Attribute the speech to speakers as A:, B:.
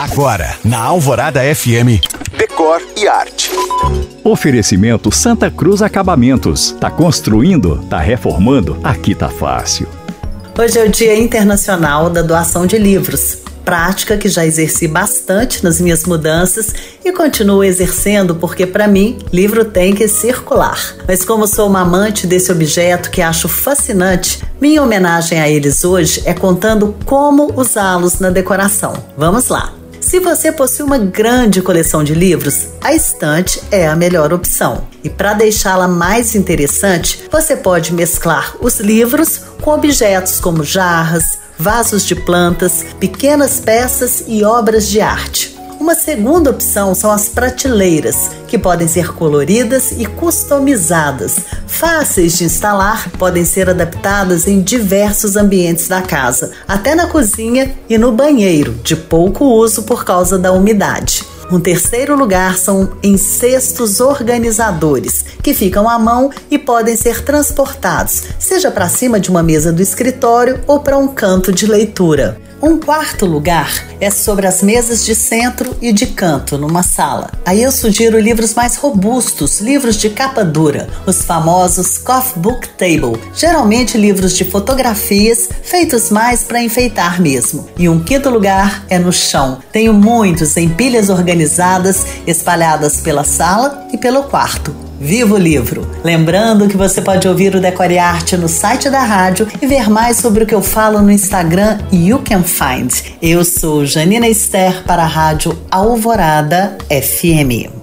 A: Agora, na Alvorada FM, Decor e Arte.
B: Oferecimento Santa Cruz Acabamentos. Tá construindo? Tá reformando? Aqui tá fácil.
C: Hoje é o Dia Internacional da Doação de Livros prática que já exerci bastante nas minhas mudanças e continuo exercendo porque para mim livro tem que circular. Mas como sou uma amante desse objeto que acho fascinante, minha homenagem a eles hoje é contando como usá-los na decoração. Vamos lá. Se você possui uma grande coleção de livros, a estante é a melhor opção. E para deixá-la mais interessante, você pode mesclar os livros com objetos como jarras, vasos de plantas, pequenas peças e obras de arte. Uma segunda opção são as prateleiras, que podem ser coloridas e customizadas. Fáceis de instalar, podem ser adaptadas em diversos ambientes da casa, até na cozinha e no banheiro, de pouco uso por causa da umidade. Um terceiro lugar são encestos organizadores, que ficam à mão e podem ser transportados, seja para cima de uma mesa do escritório ou para um canto de leitura. Um quarto lugar é sobre as mesas de centro e de canto numa sala. Aí eu sugiro livros mais robustos, livros de capa dura, os famosos Coffee Book Table, geralmente livros de fotografias feitos mais para enfeitar mesmo. E um quinto lugar é no chão. Tenho muitos em pilhas organizadas espalhadas pela sala e pelo quarto. Viva o livro! Lembrando que você pode ouvir o Decore Arte no site da rádio e ver mais sobre o que eu falo no Instagram You Can Find. Eu sou Janina Esther para a rádio Alvorada FM.